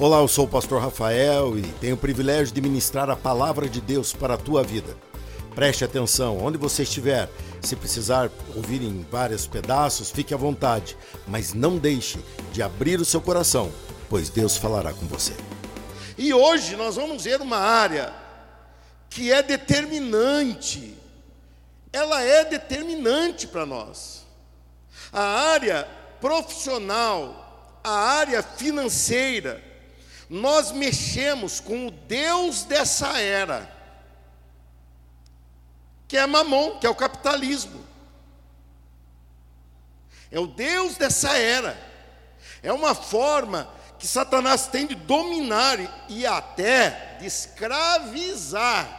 Olá, eu sou o pastor Rafael e tenho o privilégio de ministrar a palavra de Deus para a tua vida. Preste atenção, onde você estiver, se precisar ouvir em vários pedaços, fique à vontade, mas não deixe de abrir o seu coração, pois Deus falará com você. E hoje nós vamos ver uma área que é determinante. Ela é determinante para nós. A área profissional, a área financeira, nós mexemos com o Deus dessa era, que é Mamon, que é o capitalismo. É o Deus dessa era. É uma forma que Satanás tem de dominar e até de escravizar.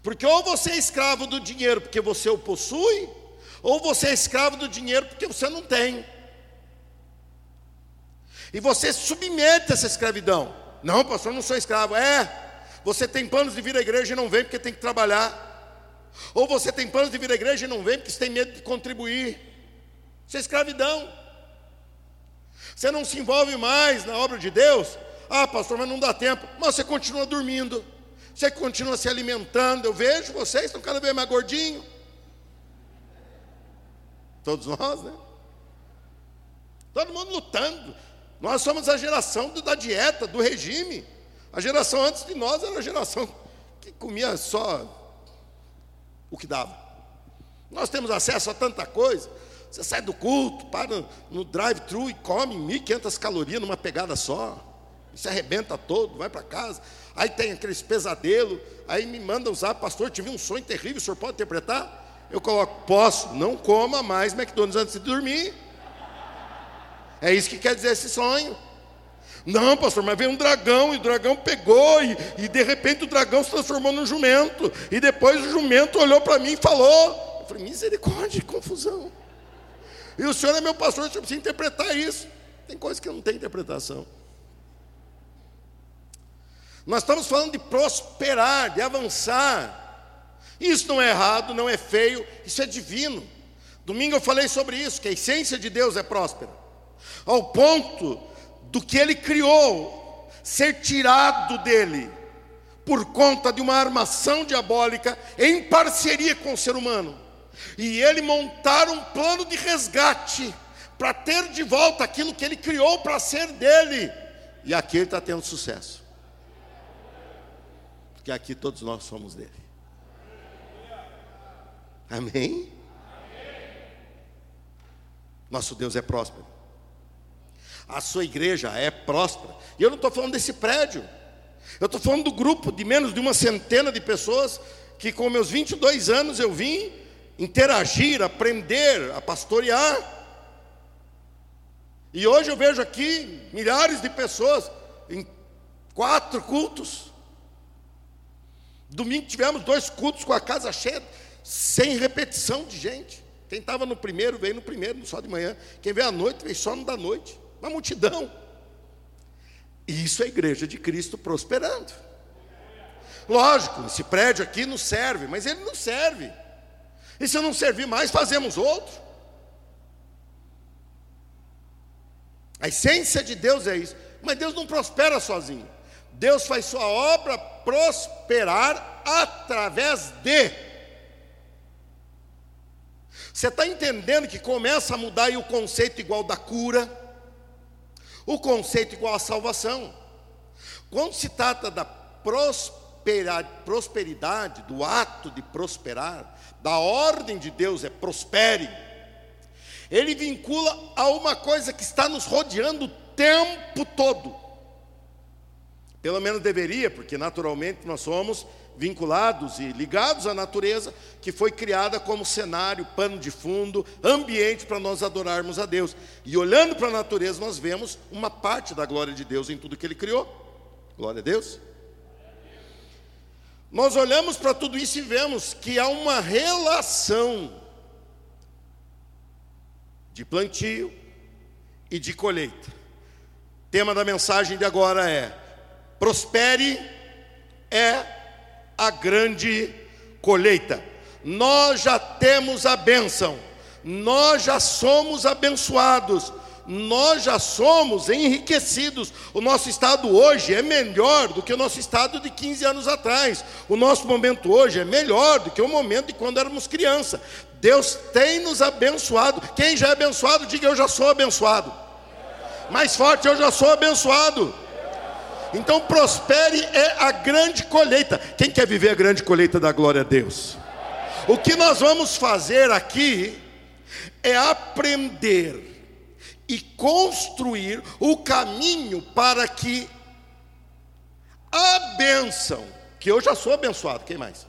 Porque ou você é escravo do dinheiro porque você o possui, ou você é escravo do dinheiro porque você não tem. E você submete essa escravidão. Não, pastor, eu não sou escravo. É, você tem planos de vir à igreja e não vem porque tem que trabalhar. Ou você tem planos de vir à igreja e não vem porque você tem medo de contribuir. Isso é escravidão. Você não se envolve mais na obra de Deus. Ah, pastor, mas não dá tempo. Mas você continua dormindo. Você continua se alimentando. Eu vejo vocês estão cada vez mais gordinhos. Todos nós, né? Todo mundo lutando. Nós somos a geração da dieta, do regime. A geração antes de nós era a geração que comia só o que dava. Nós temos acesso a tanta coisa. Você sai do culto, para no drive-thru e come 1.500 calorias numa pegada só. Se arrebenta todo, vai para casa. Aí tem aqueles pesadelos. Aí me manda usar, pastor, tive um sonho terrível, o senhor pode interpretar? Eu coloco, posso, não coma mais McDonald's antes de dormir. É isso que quer dizer esse sonho. Não, pastor, mas veio um dragão e o dragão pegou e, e de repente o dragão se transformou num jumento. E depois o jumento olhou para mim e falou. Eu falei, misericórdia, confusão. E o senhor é meu pastor, o senhor precisa interpretar isso. Tem coisas que não tem interpretação. Nós estamos falando de prosperar, de avançar. Isso não é errado, não é feio, isso é divino. Domingo eu falei sobre isso, que a essência de Deus é próspera ao ponto do que ele criou ser tirado dele por conta de uma armação diabólica em parceria com o ser humano. E ele montar um plano de resgate para ter de volta aquilo que ele criou para ser dele. E aqui ele está tendo sucesso. Porque aqui todos nós somos dele. Amém? Nosso Deus é próspero a sua igreja é próspera. E eu não estou falando desse prédio. Eu estou falando do grupo de menos de uma centena de pessoas que com meus 22 anos eu vim interagir, aprender a pastorear. E hoje eu vejo aqui milhares de pessoas em quatro cultos. Domingo tivemos dois cultos com a casa cheia, sem repetição de gente. Quem estava no primeiro veio no primeiro, só de manhã. Quem veio à noite veio só no da noite uma multidão. E isso é a igreja de Cristo prosperando. Lógico, esse prédio aqui não serve, mas ele não serve. E se não servir mais, fazemos outro. A essência de Deus é isso. Mas Deus não prospera sozinho. Deus faz sua obra prosperar através de. Você está entendendo que começa a mudar o conceito igual da cura? O conceito igual à salvação. Quando se trata da prosperidade, do ato de prosperar, da ordem de Deus é prospere, ele vincula a uma coisa que está nos rodeando o tempo todo. Pelo menos deveria, porque naturalmente nós somos vinculados e ligados à natureza, que foi criada como cenário, pano de fundo, ambiente para nós adorarmos a Deus. E olhando para a natureza, nós vemos uma parte da glória de Deus em tudo que Ele criou. Glória a Deus. Nós olhamos para tudo isso e vemos que há uma relação de plantio e de colheita. Tema da mensagem de agora é: prospere é a grande colheita. Nós já temos a bênção, nós já somos abençoados, nós já somos enriquecidos. O nosso estado hoje é melhor do que o nosso estado de 15 anos atrás. O nosso momento hoje é melhor do que o momento de quando éramos criança. Deus tem nos abençoado. Quem já é abençoado, diga eu já sou abençoado. Mais forte, eu já sou abençoado. Então prospere é a grande colheita. Quem quer viver a grande colheita da glória a Deus? O que nós vamos fazer aqui é aprender e construir o caminho para que a bênção, que eu já sou abençoado, quem mais?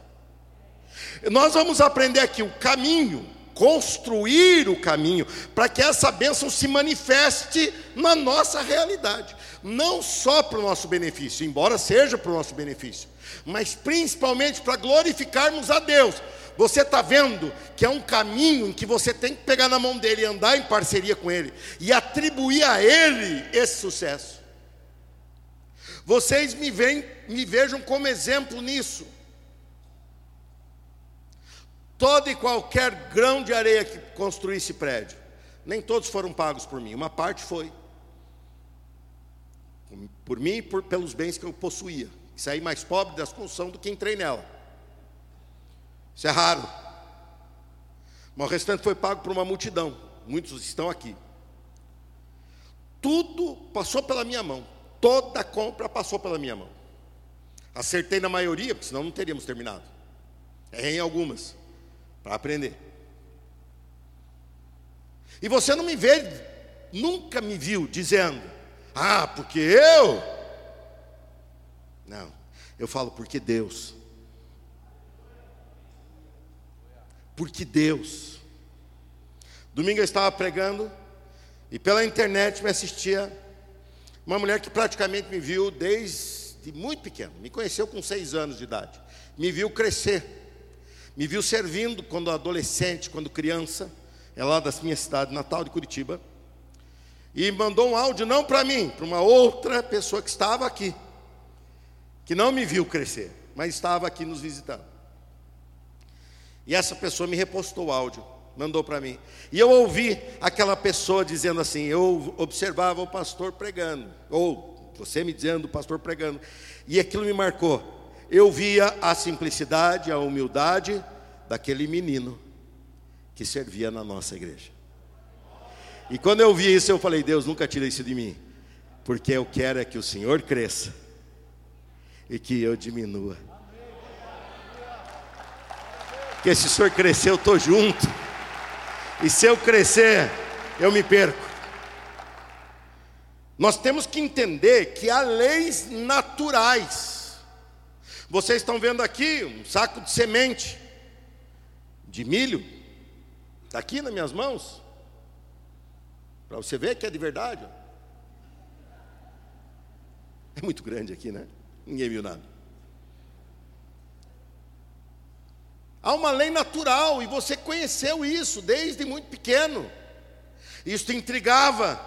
Nós vamos aprender aqui o caminho, construir o caminho, para que essa bênção se manifeste na nossa realidade, não só para o nosso benefício, embora seja para o nosso benefício, mas principalmente para glorificarmos a Deus. Você está vendo que é um caminho em que você tem que pegar na mão dele e andar em parceria com ele e atribuir a ele esse sucesso. Vocês me, veem, me vejam como exemplo nisso. Todo e qualquer grão de areia que construí esse prédio, nem todos foram pagos por mim, uma parte foi. Por mim e por, pelos bens que eu possuía. Saí mais pobre da construção do que entrei nela. Isso é raro. Mas o restante foi pago por uma multidão. Muitos estão aqui. Tudo passou pela minha mão. Toda a compra passou pela minha mão. Acertei na maioria, porque senão não teríamos terminado. Errei em algumas, para aprender. E você não me vê, nunca me viu dizendo, ah, porque eu. Não, eu falo porque Deus. porque Deus. Domingo eu estava pregando e pela internet me assistia uma mulher que praticamente me viu desde muito pequeno, me conheceu com seis anos de idade, me viu crescer, me viu servindo quando adolescente, quando criança, é lá da minha cidade natal de Curitiba, e mandou um áudio não para mim, para uma outra pessoa que estava aqui, que não me viu crescer, mas estava aqui nos visitando. E essa pessoa me repostou o áudio, mandou para mim. E eu ouvi aquela pessoa dizendo assim: eu observava o pastor pregando, ou você me dizendo o pastor pregando, e aquilo me marcou. Eu via a simplicidade, a humildade daquele menino que servia na nossa igreja. E quando eu vi isso, eu falei: Deus, nunca tira isso de mim, porque eu quero é que o Senhor cresça e que eu diminua. Porque se o senhor crescer, eu estou junto. E se eu crescer, eu me perco. Nós temos que entender que há leis naturais. Vocês estão vendo aqui um saco de semente de milho, está aqui nas minhas mãos, para você ver que é de verdade. É muito grande aqui, né? Ninguém viu nada. Há uma lei natural e você conheceu isso desde muito pequeno. Isso te intrigava,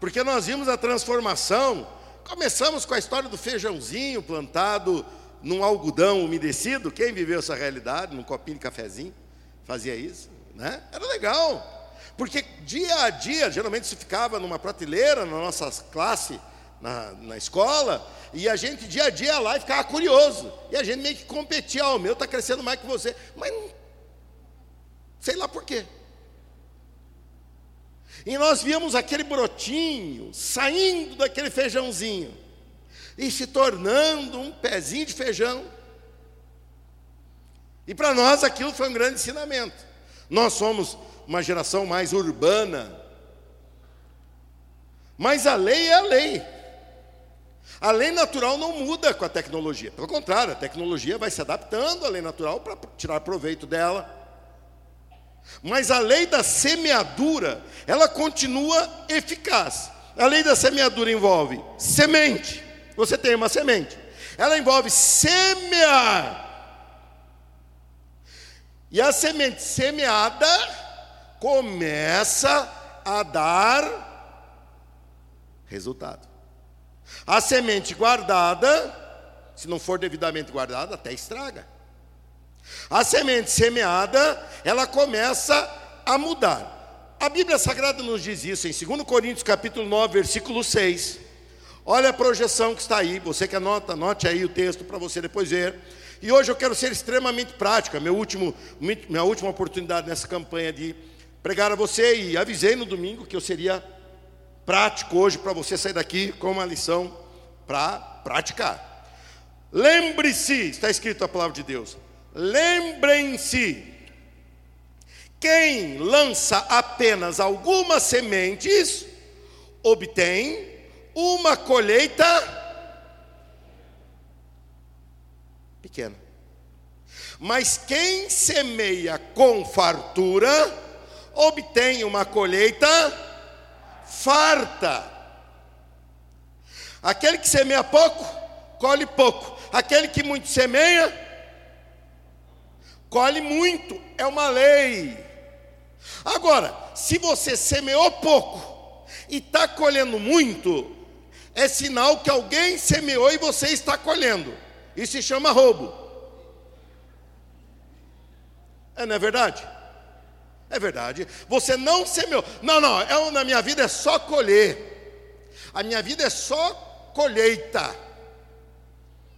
porque nós vimos a transformação. Começamos com a história do feijãozinho plantado num algodão umedecido. Quem viveu essa realidade, num copinho de cafezinho, fazia isso, né? Era legal. Porque dia a dia, geralmente se ficava numa prateleira na nossa classe na, na escola, e a gente dia a dia lá e ficava curioso. E a gente meio que competia, oh, o meu está crescendo mais que você. Mas não, sei lá por quê. E nós víamos aquele brotinho saindo daquele feijãozinho e se tornando um pezinho de feijão. E para nós aquilo foi um grande ensinamento. Nós somos uma geração mais urbana. Mas a lei é a lei. A lei natural não muda com a tecnologia. Pelo contrário, a tecnologia vai se adaptando à lei natural para tirar proveito dela. Mas a lei da semeadura, ela continua eficaz. A lei da semeadura envolve semente. Você tem uma semente. Ela envolve semear. E a semente semeada começa a dar resultado. A semente guardada, se não for devidamente guardada, até estraga. A semente semeada, ela começa a mudar. a Bíblia Sagrada nos diz isso em 2 Coríntios capítulo 9, versículo 6. Olha a projeção que está aí, você que anota, anote aí o texto para você depois ver. E hoje eu quero ser extremamente prático, é meu último, minha última oportunidade nessa campanha de pregar a você e avisei no domingo que eu seria prático hoje para você sair daqui com uma lição para praticar. Lembre-se, está escrito a palavra de Deus. Lembrem-se, quem lança apenas algumas sementes obtém uma colheita pequena. Mas quem semeia com fartura obtém uma colheita farta. Aquele que semeia pouco, colhe pouco. Aquele que muito semeia, colhe muito. É uma lei. Agora, se você semeou pouco e está colhendo muito, é sinal que alguém semeou e você está colhendo. Isso se chama roubo. É, não é verdade? É verdade. Você não semeou. Não, não, é, na minha vida é só colher. A minha vida é só colheita.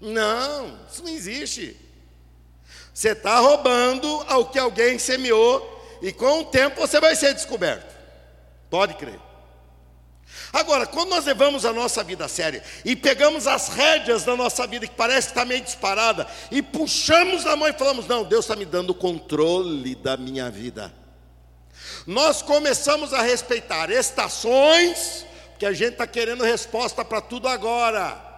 Não, isso não existe. Você está roubando ao que alguém semeou e com o tempo você vai ser descoberto. Pode crer. Agora, quando nós levamos a nossa vida a sério e pegamos as rédeas da nossa vida, que parece que está meio disparada, e puxamos na mão e falamos: Não, Deus está me dando o controle da minha vida nós começamos a respeitar estações, porque a gente está querendo resposta para tudo agora.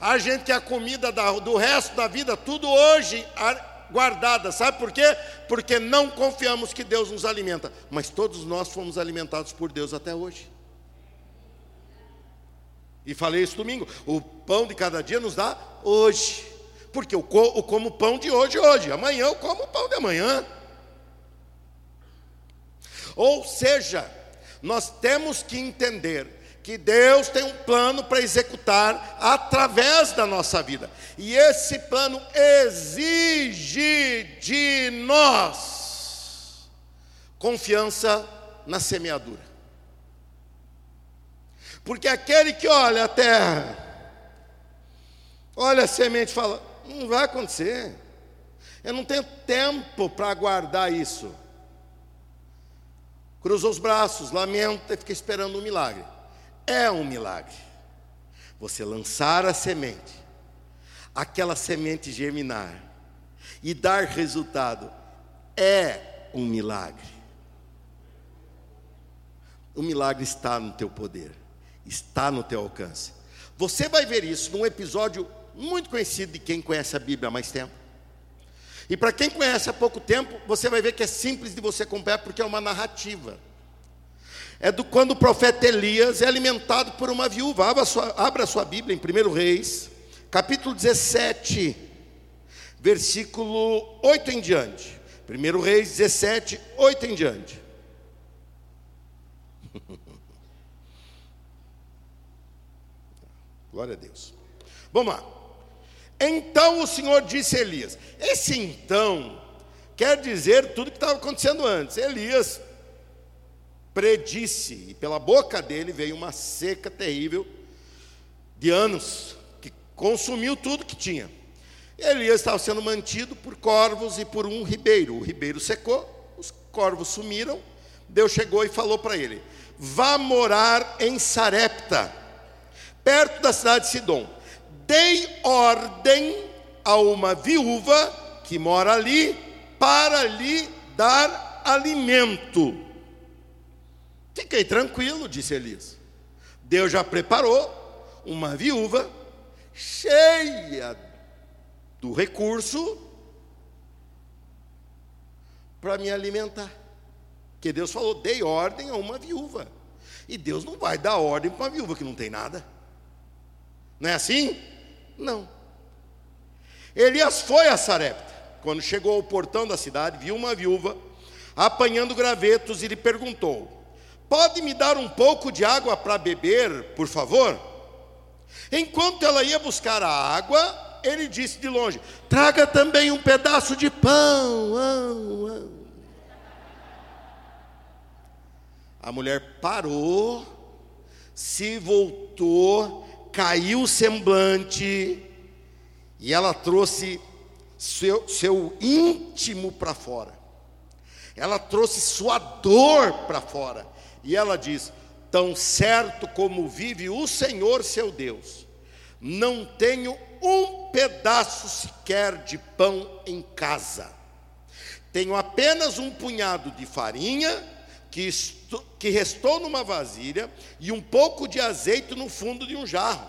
A gente quer a comida do resto da vida, tudo hoje guardada. Sabe por quê? Porque não confiamos que Deus nos alimenta. Mas todos nós fomos alimentados por Deus até hoje. E falei isso domingo. O pão de cada dia nos dá hoje. Porque eu como o pão de hoje hoje. Amanhã eu como o pão de amanhã. Ou seja, nós temos que entender que Deus tem um plano para executar através da nossa vida. E esse plano exige de nós confiança na semeadura. Porque aquele que olha a terra, olha a semente e fala: não vai acontecer. Eu não tenho tempo para aguardar isso cruza os braços, lamenta e fica esperando um milagre. É um milagre. Você lançar a semente, aquela semente germinar e dar resultado, é um milagre. O milagre está no teu poder, está no teu alcance. Você vai ver isso num episódio muito conhecido de quem conhece a Bíblia há mais tempo. E para quem conhece há pouco tempo, você vai ver que é simples de você acompanhar, porque é uma narrativa. É do quando o profeta Elias é alimentado por uma viúva. Abra a sua, abra a sua Bíblia em 1 Reis, capítulo 17, versículo 8 em diante. 1 Reis 17, 8 em diante. Glória a Deus. Vamos lá. Então o Senhor disse a Elias: Esse então quer dizer tudo que estava acontecendo antes. Elias predisse, e pela boca dele veio uma seca terrível de anos, que consumiu tudo que tinha. Elias estava sendo mantido por corvos e por um ribeiro. O ribeiro secou, os corvos sumiram. Deus chegou e falou para ele: Vá morar em Sarepta, perto da cidade de Sidom dei ordem a uma viúva que mora ali para lhe dar alimento. Fiquei tranquilo, disse Elias. Deus já preparou uma viúva cheia do recurso para me alimentar. Que Deus falou: dei ordem a uma viúva. E Deus não vai dar ordem para uma viúva que não tem nada. Não é assim? Não. Elias foi a Sarepta. Quando chegou ao portão da cidade, viu uma viúva apanhando gravetos e lhe perguntou: Pode me dar um pouco de água para beber, por favor? Enquanto ela ia buscar a água, ele disse de longe: Traga também um pedaço de pão. A mulher parou, se voltou, caiu o semblante, e ela trouxe seu, seu íntimo para fora. Ela trouxe sua dor para fora. E ela diz: Tão certo como vive o Senhor seu Deus, não tenho um pedaço sequer de pão em casa. Tenho apenas um punhado de farinha que, que restou numa vasilha e um pouco de azeite no fundo de um jarro.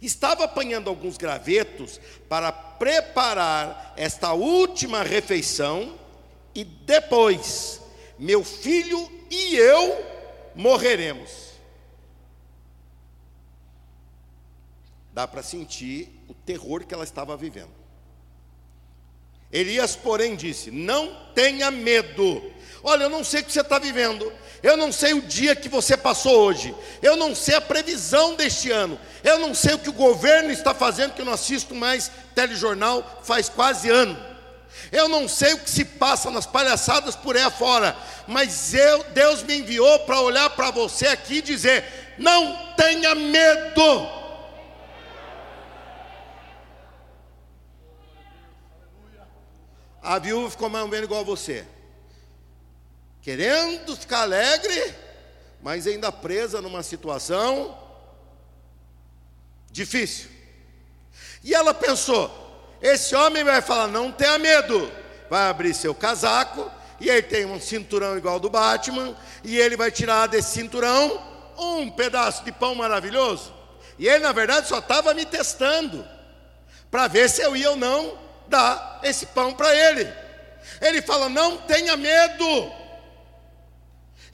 Estava apanhando alguns gravetos para preparar esta última refeição e depois meu filho e eu morreremos. Dá para sentir o terror que ela estava vivendo. Elias, porém, disse: Não tenha medo. Olha, eu não sei o que você está vivendo, eu não sei o dia que você passou hoje, eu não sei a previsão deste ano, eu não sei o que o governo está fazendo, que eu não assisto mais telejornal faz quase ano. Eu não sei o que se passa nas palhaçadas por aí afora, mas eu, Deus me enviou para olhar para você aqui e dizer: não tenha medo. A viúva ficou mais ou menos igual a você, querendo ficar alegre, mas ainda presa numa situação difícil. E ela pensou: esse homem vai falar: não tenha medo. Vai abrir seu casaco, e ele tem um cinturão igual do Batman, e ele vai tirar desse cinturão um pedaço de pão maravilhoso. E ele, na verdade, só estava me testando, para ver se eu ia ou não dar esse pão para ele. Ele fala: não tenha medo.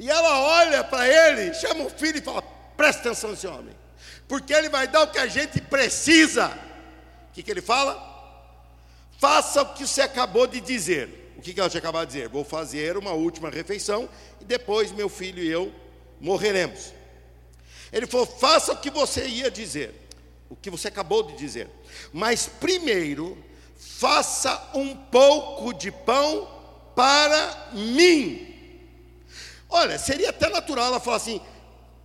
E ela olha para ele, chama o filho e fala: presta atenção nesse homem, porque ele vai dar o que a gente precisa. O que, que ele fala? Faça o que você acabou de dizer. O que ela tinha acabado de dizer? Vou fazer uma última refeição e depois meu filho e eu morreremos. Ele falou: faça o que você ia dizer, o que você acabou de dizer. Mas primeiro, faça um pouco de pão para mim. Olha, seria até natural ela falar assim: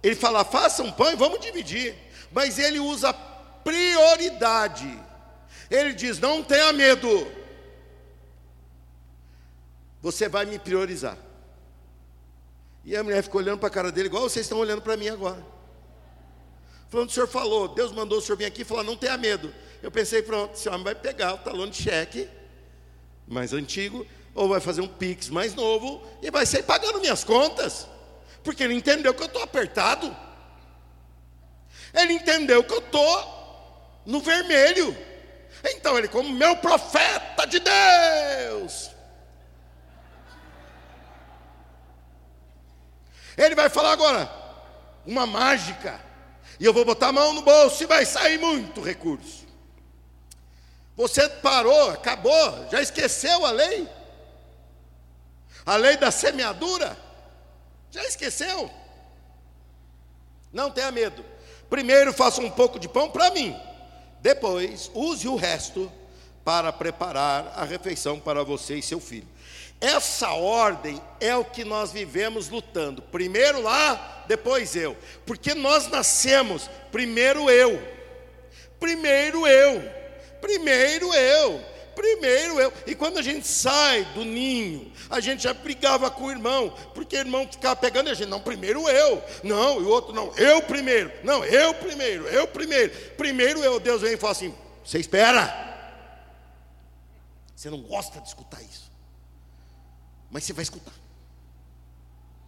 ele falar, faça um pão e vamos dividir. Mas ele usa prioridade. Ele diz: Não tenha medo, você vai me priorizar. E a mulher ficou olhando para a cara dele, igual vocês estão olhando para mim agora. Falando, o senhor falou, Deus mandou o senhor vir aqui e falar: Não tenha medo. Eu pensei: Pronto, esse homem vai pegar o talão de cheque mais antigo, ou vai fazer um Pix mais novo e vai sair pagando minhas contas, porque ele entendeu que eu estou apertado. Ele entendeu que eu estou no vermelho. Então ele, como meu profeta de Deus, ele vai falar agora uma mágica, e eu vou botar a mão no bolso e vai sair muito recurso. Você parou, acabou, já esqueceu a lei? A lei da semeadura? Já esqueceu? Não tenha medo. Primeiro faça um pouco de pão para mim. Depois, use o resto para preparar a refeição para você e seu filho. Essa ordem é o que nós vivemos lutando. Primeiro lá, depois eu. Porque nós nascemos, primeiro eu. Primeiro eu. Primeiro eu. Primeiro eu. E quando a gente sai do ninho, a gente já brigava com o irmão, porque o irmão ficava pegando a gente. Não, primeiro eu. Não, e o outro não. Eu primeiro. Não, eu primeiro. Eu primeiro. Primeiro eu. Deus vem e fala assim: você espera. Você não gosta de escutar isso. Mas você vai escutar.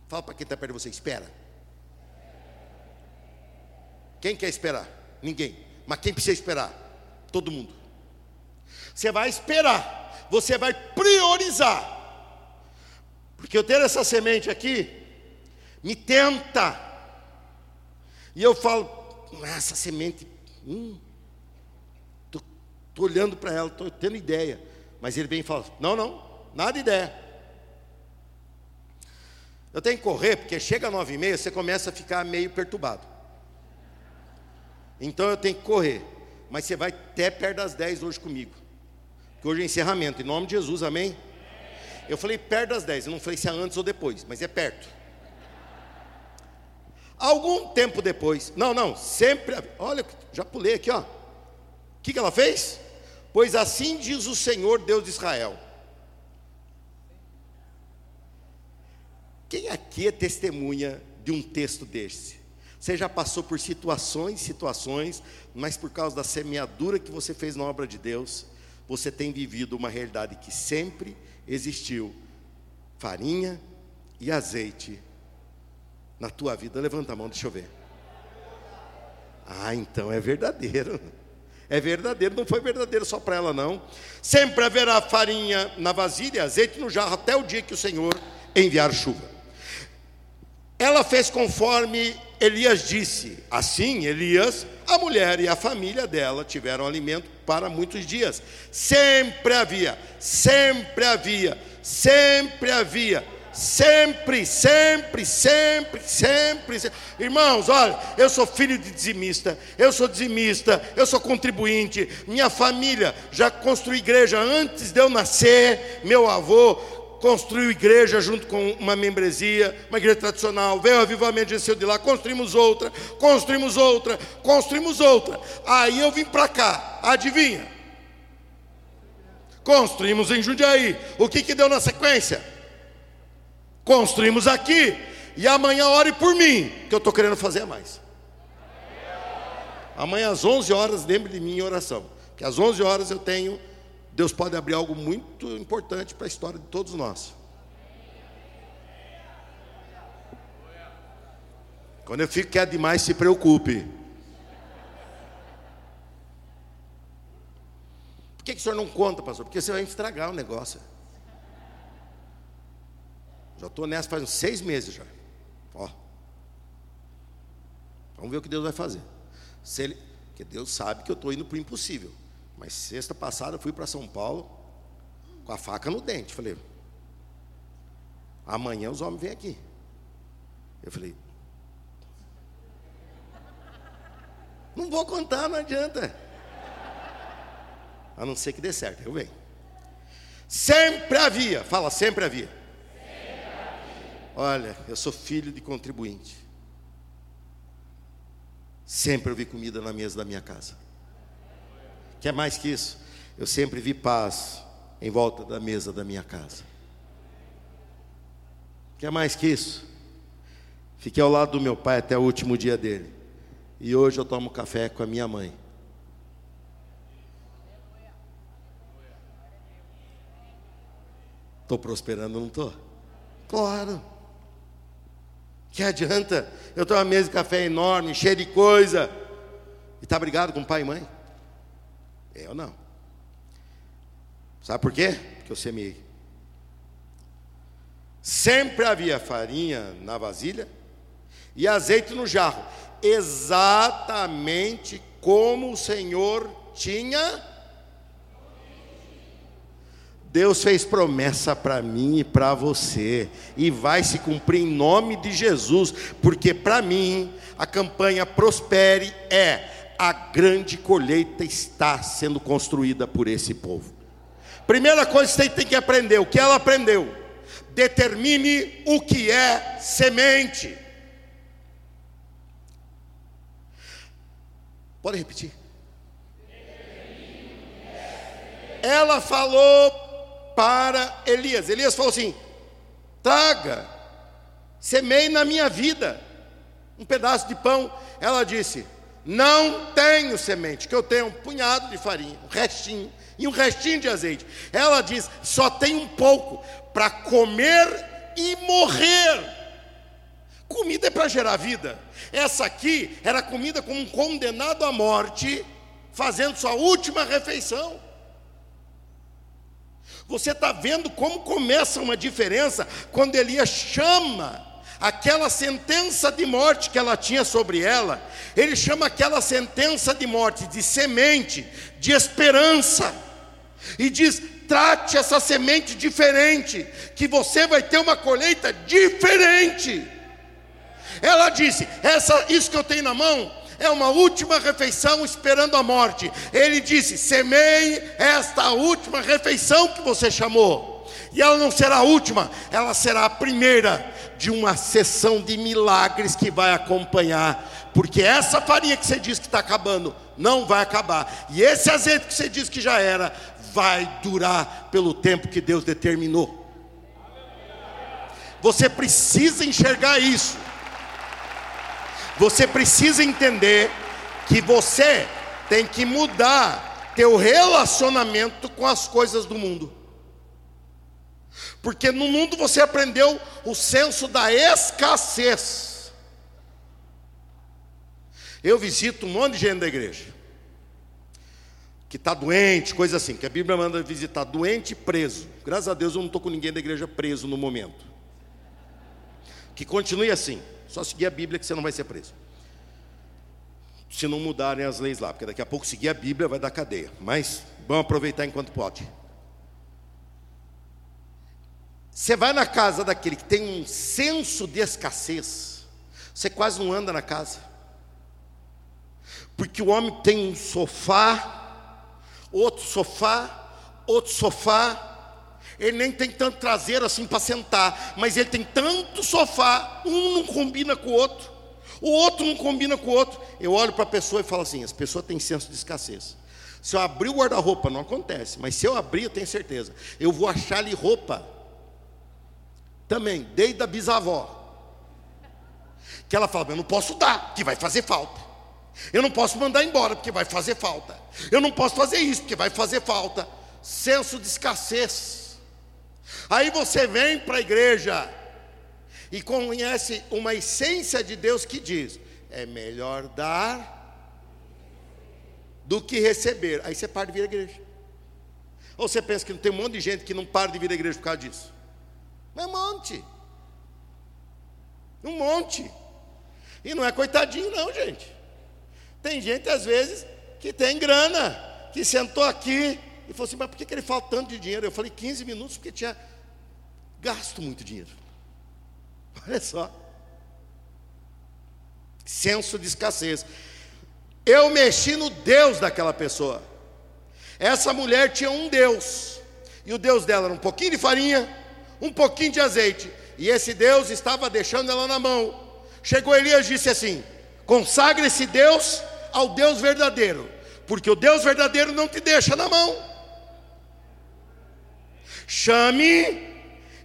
Fala para quem está perto de você: espera. Quem quer esperar? Ninguém. Mas quem precisa esperar? Todo mundo. Você vai esperar, você vai priorizar. Porque eu tenho essa semente aqui, me tenta. E eu falo, essa semente, hum, tô, tô olhando para ela, tô tendo ideia. Mas ele vem e fala, não, não, nada de ideia. Eu tenho que correr, porque chega às nove e meia, você começa a ficar meio perturbado. Então eu tenho que correr. Mas você vai até perto das dez hoje comigo que hoje é encerramento, em nome de Jesus, amém? Eu falei perto das 10, eu não falei se é antes ou depois, mas é perto. Algum tempo depois, não, não, sempre, olha, já pulei aqui, ó. O que, que ela fez? Pois assim diz o Senhor Deus de Israel. Quem aqui é testemunha de um texto desse? Você já passou por situações, situações, mas por causa da semeadura que você fez na obra de Deus, você tem vivido uma realidade que sempre existiu: farinha e azeite na tua vida. Levanta a mão, deixa eu ver. Ah, então é verdadeiro. É verdadeiro, não foi verdadeiro só para ela, não. Sempre haverá farinha na vasilha, azeite no jarro, até o dia que o Senhor enviar chuva. Ela fez conforme Elias disse. Assim, Elias, a mulher e a família dela tiveram alimento para muitos dias. Sempre havia, sempre havia, sempre havia Sempre, sempre, sempre, sempre, sempre. Irmãos, olha, eu sou filho de dizimista, eu sou dizimista, eu sou contribuinte. Minha família já construiu igreja antes de eu nascer. Meu avô construiu igreja junto com uma membresia, uma igreja tradicional. Veio o avivamento, desceu de lá, construímos outra, construímos outra, construímos outra. Aí eu vim para cá, adivinha? Construímos em Jundiaí. O que, que deu na sequência? Construímos aqui. E amanhã ore por mim, que eu estou querendo fazer mais. Amanhã às 11 horas, lembre de mim em oração. Que às 11 horas eu tenho, Deus pode abrir algo muito importante para a história de todos nós. Quando eu fico quieto demais, se preocupe. Por que, que o senhor não conta, pastor? Porque você vai estragar o negócio. Já estou nessa faz uns seis meses já. Ó. Vamos ver o que Deus vai fazer. Se ele, porque Deus sabe que eu estou indo para o impossível. Mas sexta passada eu fui para São Paulo com a faca no dente. Falei, amanhã os homens vêm aqui. Eu falei, não vou contar, não adianta. A não ser que dê certo, eu venho. Sempre havia, fala, sempre havia Olha, eu sou filho de contribuinte. Sempre vi comida na mesa da minha casa. Quer mais que isso? Eu sempre vi paz em volta da mesa da minha casa. Quer mais que isso? Fiquei ao lado do meu pai até o último dia dele. E hoje eu tomo café com a minha mãe. Estou prosperando, não estou? Claro. Que adianta? Eu tenho uma mesa de café enorme, cheia de coisa. E está brigado com pai e mãe? Eu não. Sabe por quê? Porque eu semeei. Sempre havia farinha na vasilha e azeite no jarro, exatamente como o Senhor tinha Deus fez promessa para mim e para você, e vai se cumprir em nome de Jesus, porque para mim a campanha Prospere é a grande colheita está sendo construída por esse povo. Primeira coisa que você tem que aprender, o que ela aprendeu? Determine o que é semente. Pode repetir? Ela falou para Elias. Elias falou assim: traga, semei na minha vida um pedaço de pão. Ela disse: não tenho semente, que eu tenho um punhado de farinha, um restinho e um restinho de azeite. Ela diz: só tem um pouco para comer e morrer. Comida é para gerar vida. Essa aqui era comida como um condenado à morte, fazendo sua última refeição. Você está vendo como começa uma diferença quando Elias chama aquela sentença de morte que ela tinha sobre ela, ele chama aquela sentença de morte de semente, de esperança, e diz: trate essa semente diferente, que você vai ter uma colheita diferente. Ela disse: essa, isso que eu tenho na mão é uma última refeição esperando a morte. Ele disse: semeie esta última refeição que você chamou. E ela não será a última, ela será a primeira de uma sessão de milagres que vai acompanhar, porque essa farinha que você diz que está acabando não vai acabar, e esse azeite que você diz que já era, vai durar pelo tempo que Deus determinou. Você precisa enxergar isso. Você precisa entender que você tem que mudar teu relacionamento com as coisas do mundo. Porque no mundo você aprendeu o senso da escassez. Eu visito um monte de gente da igreja que está doente, coisa assim, que a Bíblia manda visitar doente e preso. Graças a Deus eu não estou com ninguém da igreja preso no momento. Que continue assim, só seguir a Bíblia que você não vai ser preso. Se não mudarem as leis lá, porque daqui a pouco seguir a Bíblia vai dar cadeia. Mas vamos aproveitar enquanto pode. Você vai na casa daquele que tem um senso de escassez, você quase não anda na casa. Porque o homem tem um sofá, outro sofá, outro sofá. Ele nem tem tanto traseiro assim para sentar, mas ele tem tanto sofá, um não combina com o outro, o outro não combina com o outro. Eu olho para a pessoa e falo assim: as pessoas têm senso de escassez. Se eu abrir o guarda-roupa, não acontece, mas se eu abrir, eu tenho certeza, eu vou achar ali roupa também, desde a bisavó. Que ela fala: Eu não posso dar, que vai fazer falta. Eu não posso mandar embora, porque vai fazer falta. Eu não posso fazer isso, porque vai fazer falta. Senso de escassez. Aí você vem para a igreja e conhece uma essência de Deus que diz: é melhor dar do que receber. Aí você para de vir à igreja. Ou você pensa que não tem um monte de gente que não para de vir à igreja por causa disso? Um monte. Um monte. E não é coitadinho, não, gente. Tem gente, às vezes, que tem grana, que sentou aqui e falou assim: Mas por que, ele falta tanto de dinheiro? Eu falei 15 minutos porque tinha gasto muito dinheiro. Olha só. Senso de escassez. Eu mexi no Deus daquela pessoa. Essa mulher tinha um Deus. E o Deus dela era um pouquinho de farinha, um pouquinho de azeite. E esse Deus estava deixando ela na mão. Chegou Elias e disse assim: consagre esse Deus ao Deus verdadeiro, porque o Deus verdadeiro não te deixa na mão. Chame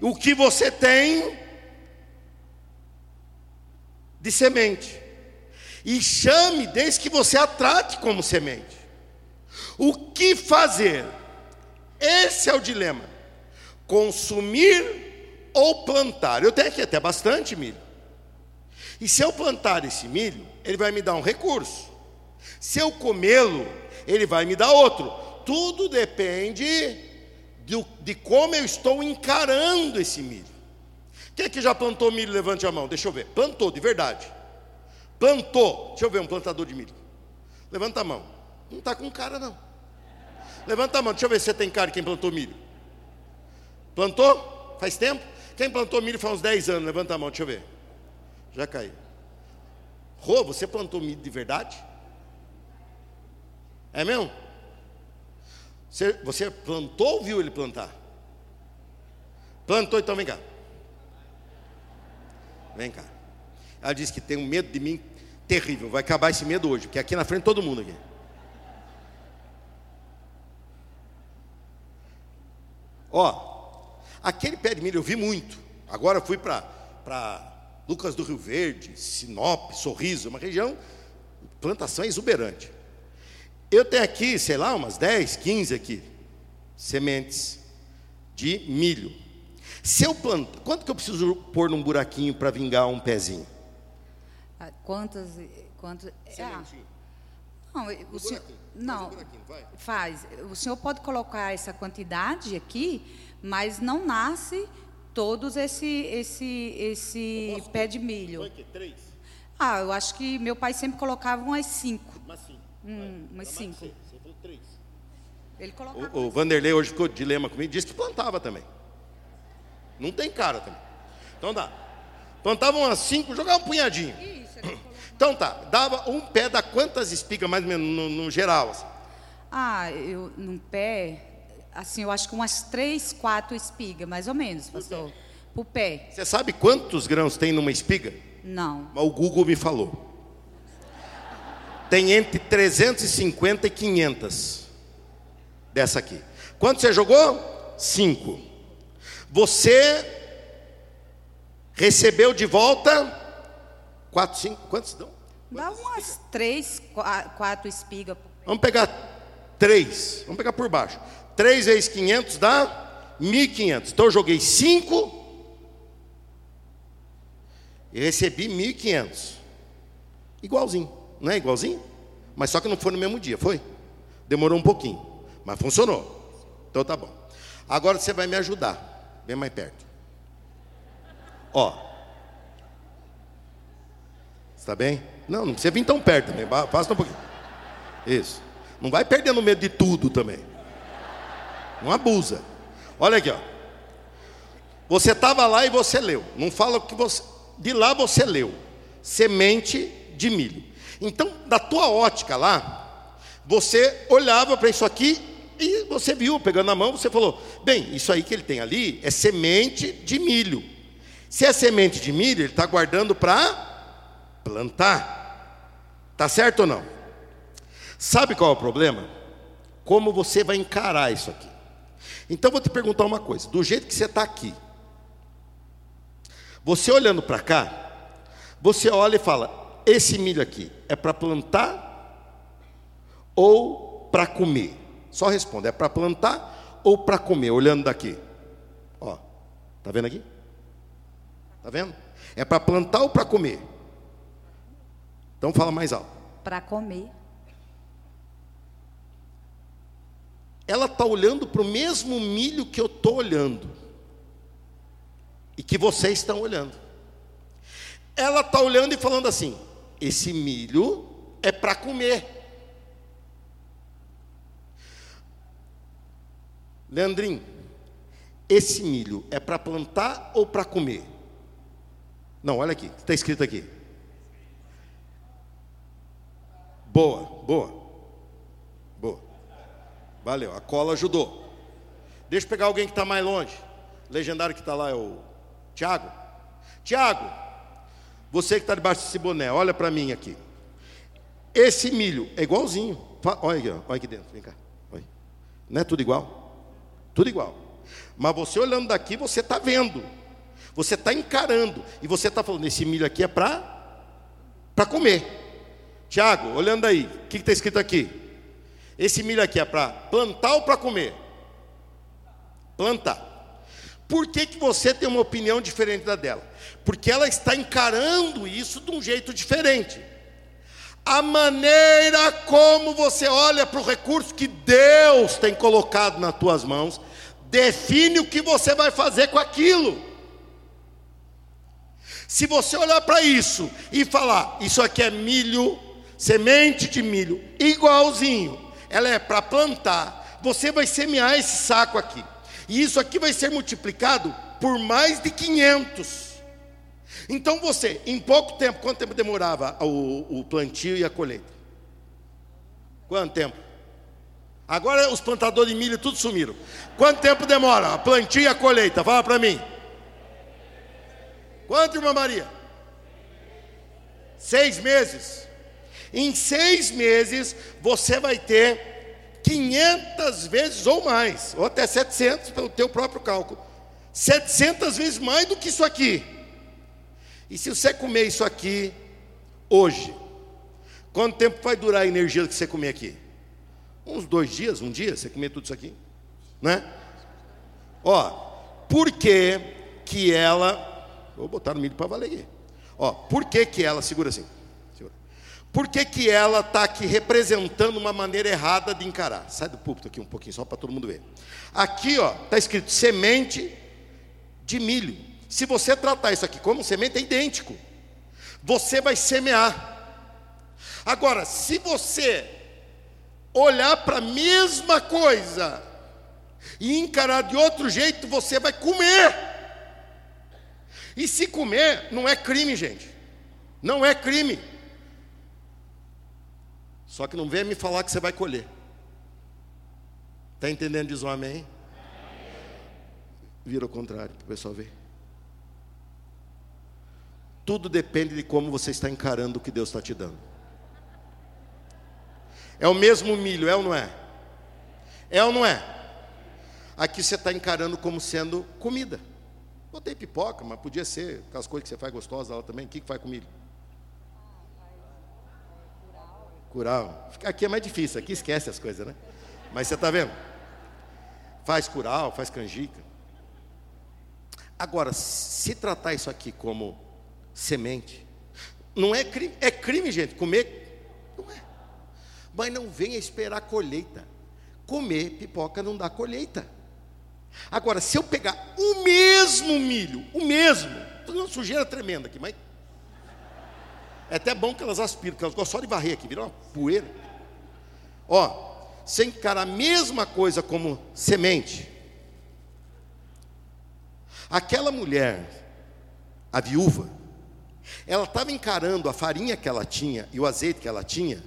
o que você tem de semente, e chame desde que você a trate como semente. O que fazer? Esse é o dilema consumir ou plantar. Eu tenho aqui até bastante milho. E se eu plantar esse milho, ele vai me dar um recurso. Se eu comê-lo, ele vai me dar outro. Tudo depende de, de como eu estou encarando esse milho. Quem é que já plantou milho? Levante a mão, deixa eu ver. Plantou, de verdade. Plantou. Deixa eu ver um plantador de milho. Levanta a mão. Não está com cara, não. Levanta a mão, deixa eu ver se você tem cara quem plantou milho. Plantou? Faz tempo? Quem plantou milho faz uns 10 anos? Levanta a mão, deixa eu ver. Já caiu. Rô, você plantou milho de verdade? É mesmo? Você, você plantou ou viu ele plantar? Plantou, então vem cá. Vem cá. Ela disse que tem um medo de mim terrível. Vai acabar esse medo hoje, porque aqui na frente todo mundo aqui. Ó, Aquele pé de milho eu vi muito. Agora fui para Lucas do Rio Verde, Sinop, Sorriso, uma região, plantação exuberante. Eu tenho aqui, sei lá, umas 10, 15 aqui, sementes de milho. Se eu planto, quanto que eu preciso pôr num buraquinho para vingar um pezinho? Ah, quantas, quantas ah, não, o senhor, não, faz. O senhor pode colocar essa quantidade aqui mas não nasce todos esse esse esse pé de milho. Foi que três? Ah, eu acho que meu pai sempre colocava umas cinco. Umas cinco. Hum, umas cinco. Você, você falou três. Ele colocava. O, o Vanderlei hoje ficou de dilema comigo, disse que plantava também. Não tem cara também. Então dá. Plantava umas cinco, jogava um punhadinho. Isso, então tá, dava um pé da quantas espigas mais ou menos no, no geral? Assim? Ah, eu num pé assim, eu acho que umas três, quatro espigas, mais ou menos, pastor. Pro pé. Você sabe quantos grãos tem numa espiga? Não. Mas o Google me falou. Tem entre 350 e 500 dessa aqui. Quanto você jogou? Cinco. Você recebeu de volta quatro, cinco, quantos dão? Dá umas três, qua- quatro espigas. Vamos pegar três, vamos pegar por baixo. Três vezes 500 dá 1.500. Então eu joguei cinco e recebi 1.500. Igualzinho, não é igualzinho? Mas só que não foi no mesmo dia, foi? Demorou um pouquinho, mas funcionou. Então tá bom. Agora você vai me ajudar. Vem mais perto. Ó. Está bem? Não, não precisa vir tão perto também. Basta um pouquinho. Isso. Não vai perdendo medo de tudo também. Não abusa. Olha aqui, ó. Você estava lá e você leu. Não fala que você. De lá você leu. Semente de milho. Então, da tua ótica lá, você olhava para isso aqui e você viu, pegando na mão, você falou: bem, isso aí que ele tem ali é semente de milho. Se é semente de milho, ele está guardando para plantar. Tá certo ou não? Sabe qual é o problema? Como você vai encarar isso aqui. Então vou te perguntar uma coisa: do jeito que você está aqui, você olhando para cá, você olha e fala: esse milho aqui é para plantar ou para comer? Só responde: é para plantar ou para comer? Olhando daqui, ó, tá vendo aqui? Tá vendo? É para plantar ou para comer? Então fala mais alto. Para comer. ela está olhando para o mesmo milho que eu estou olhando. E que vocês estão olhando. Ela está olhando e falando assim: esse milho é para comer. Leandrinho, esse milho é para plantar ou para comer? Não, olha aqui, está escrito aqui. Boa, boa, boa. Valeu, a cola ajudou. Deixa eu pegar alguém que está mais longe. O legendário que está lá é o Tiago. Tiago, você que está debaixo desse boné, olha para mim aqui. Esse milho é igualzinho. Olha aqui, olha aqui dentro, vem cá. Olha. Não é tudo igual? Tudo igual. Mas você olhando daqui, você está vendo. Você está encarando. E você está falando, esse milho aqui é para comer. Tiago, olhando aí, o que está escrito aqui? Esse milho aqui é para plantar ou para comer? Plantar. Por que, que você tem uma opinião diferente da dela? Porque ela está encarando isso de um jeito diferente. A maneira como você olha para o recurso que Deus tem colocado nas tuas mãos, define o que você vai fazer com aquilo. Se você olhar para isso e falar, isso aqui é milho, semente de milho, igualzinho, ela é para plantar, você vai semear esse saco aqui. E isso aqui vai ser multiplicado por mais de 500. Então você, em pouco tempo, quanto tempo demorava o, o plantio e a colheita? Quanto tempo? Agora os plantadores de milho tudo sumiram. Quanto tempo demora a plantio e a colheita? Fala para mim. Quanto, irmã Maria? Seis meses. Em seis meses você vai ter 500 vezes ou mais, ou até 700 pelo teu próprio cálculo. 700 vezes mais do que isso aqui. E se você comer isso aqui hoje, quanto tempo vai durar a energia que você comer aqui? Uns dois dias, um dia, você comer tudo isso aqui, né? Ó, por que que ela, vou botar no milho para valer aqui. Ó, por que que ela, segura assim. Por que que ela está aqui representando uma maneira errada de encarar? Sai do púlpito aqui um pouquinho, só para todo mundo ver. Aqui, está escrito semente de milho. Se você tratar isso aqui como semente, é idêntico. Você vai semear. Agora, se você olhar para a mesma coisa e encarar de outro jeito, você vai comer. E se comer, não é crime, gente. Não é crime. Só que não venha me falar que você vai colher. Está entendendo? Diz um amém. Vira ao contrário, para o pessoal ver. Tudo depende de como você está encarando o que Deus está te dando. É o mesmo milho, é ou não é? É ou não é? Aqui você está encarando como sendo comida. Botei pipoca, mas podia ser aquelas coisas que você faz gostosas lá também. O que, que faz com milho? Curau. Aqui é mais difícil, aqui esquece as coisas, né? Mas você está vendo? Faz curau, faz canjica. Agora, se tratar isso aqui como semente, não é crime, é crime, gente, comer, não é. Mas não venha esperar colheita. Comer pipoca não dá colheita. Agora, se eu pegar o mesmo milho, o mesmo, uma sujeira tremenda aqui, mas é até bom que elas aspiram, porque elas gostam só de varrer aqui, viram uma poeira. Ó, sem encarar a mesma coisa como semente, aquela mulher, a viúva, ela estava encarando a farinha que ela tinha e o azeite que ela tinha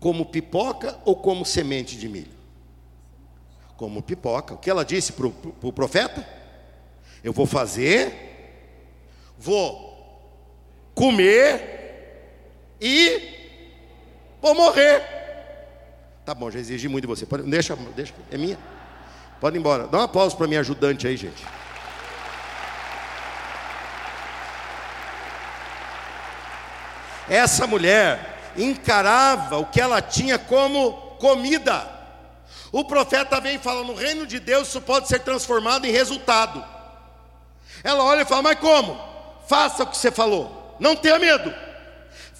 como pipoca ou como semente de milho? Como pipoca. O que ela disse para o profeta? Eu vou fazer, vou comer e vou morrer. Tá bom, já exigi muito de você. Pode, deixa, deixa, é minha. Pode ir embora. Dá um aplauso para minha ajudante aí, gente. Essa mulher encarava o que ela tinha como comida. O profeta vem e fala: no reino de Deus isso pode ser transformado em resultado. Ela olha e fala: mas como? Faça o que você falou. Não tenha medo.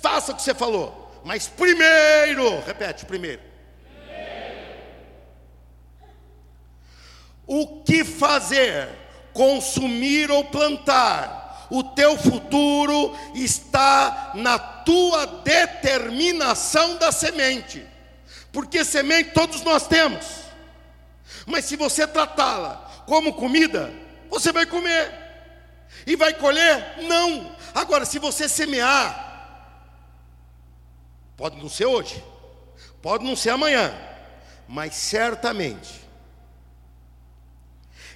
Faça o que você falou. Mas primeiro, repete, primeiro O que fazer? Consumir ou plantar? O teu futuro está na tua determinação da semente. Porque semente todos nós temos. Mas se você tratá-la como comida, você vai comer. E vai colher? Não. Agora, se você semear, pode não ser hoje, pode não ser amanhã, mas certamente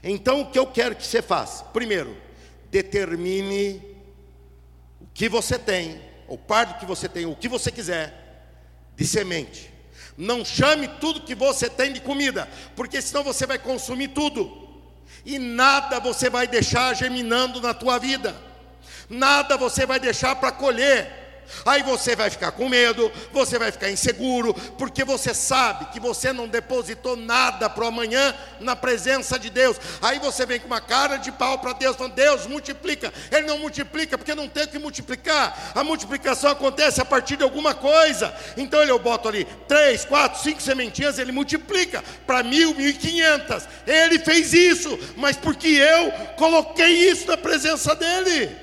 então, o que eu quero que você faça? Primeiro, determine o que você tem, ou parte do que você tem, o que você quiser, de semente. Não chame tudo que você tem de comida, porque senão você vai consumir tudo. E nada você vai deixar germinando na tua vida. Nada você vai deixar para colher. Aí você vai ficar com medo, você vai ficar inseguro, porque você sabe que você não depositou nada para o amanhã na presença de Deus. Aí você vem com uma cara de pau para Deus, falando: Deus, multiplica. Ele não multiplica porque não tem o que multiplicar. A multiplicação acontece a partir de alguma coisa. Então ele, eu boto ali três, quatro, cinco sementinhas, ele multiplica para mil, mil e quinhentas. Ele fez isso, mas porque eu coloquei isso na presença dele.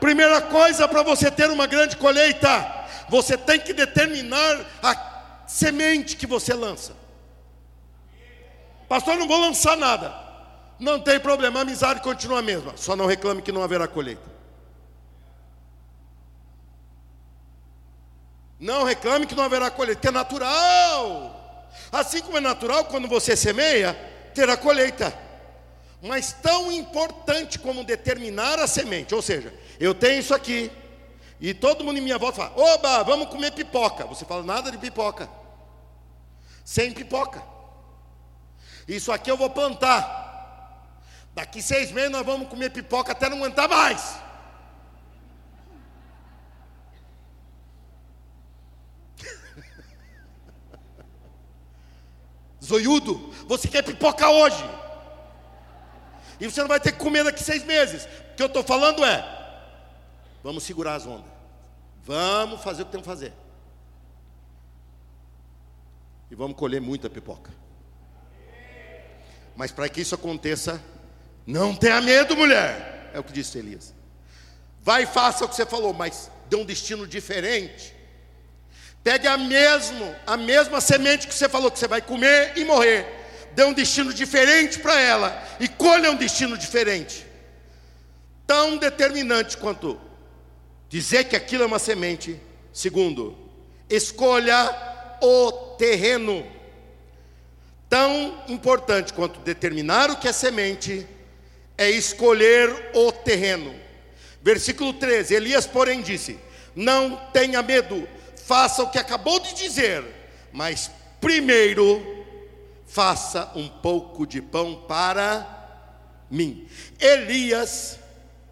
Primeira coisa para você ter uma grande colheita, você tem que determinar a semente que você lança. Pastor, não vou lançar nada. Não tem problema, a amizade continua a mesma. Só não reclame que não haverá colheita. Não reclame que não haverá colheita, que é natural. Assim como é natural, quando você semeia, terá colheita. Mas tão importante como determinar a semente, ou seja, eu tenho isso aqui. E todo mundo em minha volta fala: Oba, vamos comer pipoca. Você fala: Nada de pipoca. Sem pipoca. Isso aqui eu vou plantar. Daqui seis meses nós vamos comer pipoca até não aguentar mais. Zoiudo, você quer pipoca hoje. E você não vai ter que comer daqui seis meses. O que eu estou falando é: Vamos segurar as ondas. Vamos fazer o que temos que fazer. E vamos colher muita pipoca. Mas para que isso aconteça, não tenha medo, mulher. É o que disse Elias. Vai e faça o que você falou, mas dê um destino diferente. Pegue a mesmo, a mesma semente que você falou que você vai comer e morrer. Dê um destino diferente para ela e colha um destino diferente. Tão determinante quanto dizer que aquilo é uma semente. Segundo, escolha o terreno. Tão importante quanto determinar o que é semente é escolher o terreno. Versículo 13: Elias, porém, disse: Não tenha medo, faça o que acabou de dizer, mas primeiro faça um pouco de pão para mim. Elias,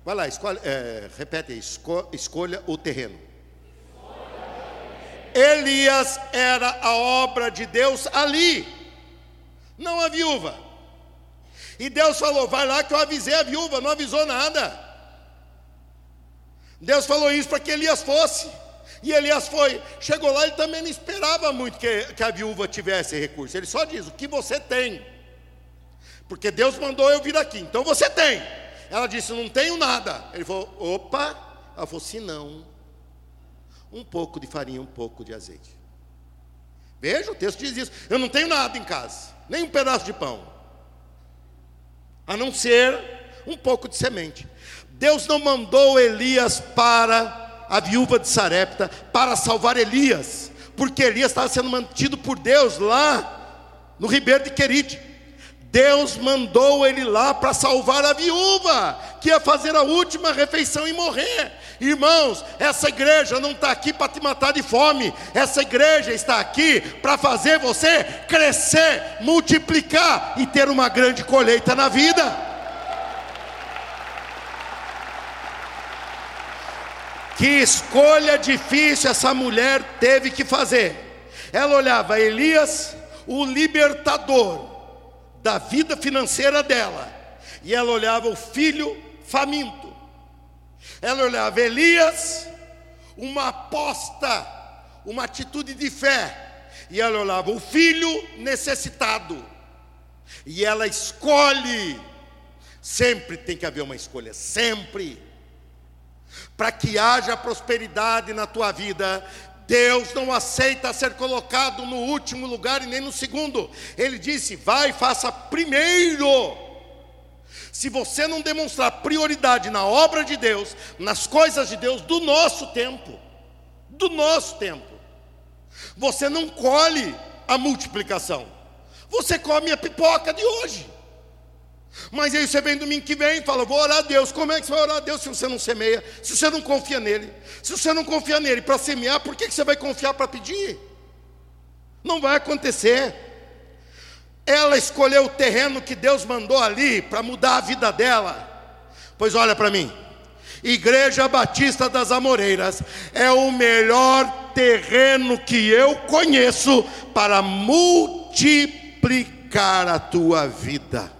vai lá, é, repete aí, esco, escolha o terreno. Elias era a obra de Deus ali, não a viúva. E Deus falou: vai lá que eu avisei a viúva, não avisou nada. Deus falou isso para que Elias fosse. E Elias foi, chegou lá, ele também não esperava muito que, que a viúva tivesse recurso. Ele só diz: o que você tem? Porque Deus mandou eu vir aqui, então você tem. Ela disse: não tenho nada. Ele falou: opa. Ela falou: se não, um pouco de farinha, um pouco de azeite. Veja, o texto diz isso. Eu não tenho nada em casa, nem um pedaço de pão, a não ser um pouco de semente. Deus não mandou Elias para a viúva de Sarepta para salvar Elias, porque Elias estava sendo mantido por Deus lá no ribeiro de Querite. Deus mandou ele lá para salvar a viúva, que ia fazer a última refeição e morrer. Irmãos, essa igreja não está aqui para te matar de fome, essa igreja está aqui para fazer você crescer, multiplicar e ter uma grande colheita na vida. Que escolha difícil essa mulher teve que fazer. Ela olhava Elias, o libertador da vida financeira dela, e ela olhava o filho faminto. Ela olhava Elias, uma aposta, uma atitude de fé, e ela olhava o filho necessitado. E ela escolhe, sempre tem que haver uma escolha, sempre. Para que haja prosperidade na tua vida, Deus não aceita ser colocado no último lugar e nem no segundo. Ele disse: vai, faça primeiro. Se você não demonstrar prioridade na obra de Deus, nas coisas de Deus, do nosso tempo, do nosso tempo, você não colhe a multiplicação, você come a pipoca de hoje. Mas aí você vem domingo que vem e fala: Vou orar a Deus. Como é que você vai orar a Deus se você não semeia? Se você não confia nele? Se você não confia nele para semear, por que você vai confiar para pedir? Não vai acontecer. Ela escolheu o terreno que Deus mandou ali para mudar a vida dela. Pois olha para mim. Igreja Batista das Amoreiras é o melhor terreno que eu conheço para multiplicar a tua vida.